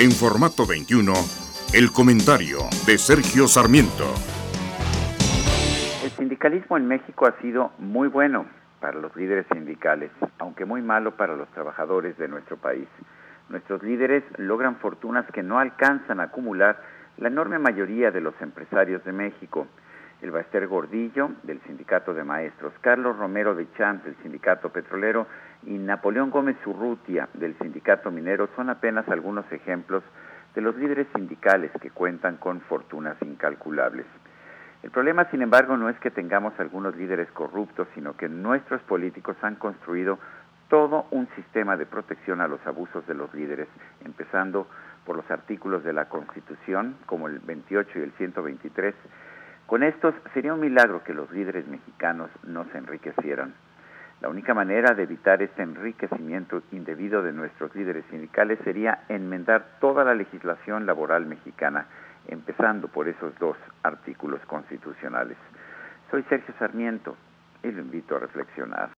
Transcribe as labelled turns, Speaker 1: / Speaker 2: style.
Speaker 1: En formato 21, el comentario de Sergio Sarmiento.
Speaker 2: El sindicalismo en México ha sido muy bueno para los líderes sindicales, aunque muy malo para los trabajadores de nuestro país. Nuestros líderes logran fortunas que no alcanzan a acumular la enorme mayoría de los empresarios de México. El Baester Gordillo, del Sindicato de Maestros, Carlos Romero de Champs, del Sindicato Petrolero, y Napoleón Gómez Urrutia, del Sindicato Minero, son apenas algunos ejemplos de los líderes sindicales que cuentan con fortunas incalculables. El problema, sin embargo, no es que tengamos algunos líderes corruptos, sino que nuestros políticos han construido todo un sistema de protección a los abusos de los líderes, empezando por los artículos de la Constitución, como el 28 y el 123. Con estos sería un milagro que los líderes mexicanos no se enriquecieran. La única manera de evitar este enriquecimiento indebido de nuestros líderes sindicales sería enmendar toda la legislación laboral mexicana, empezando por esos dos artículos constitucionales. Soy Sergio Sarmiento y lo invito a reflexionar.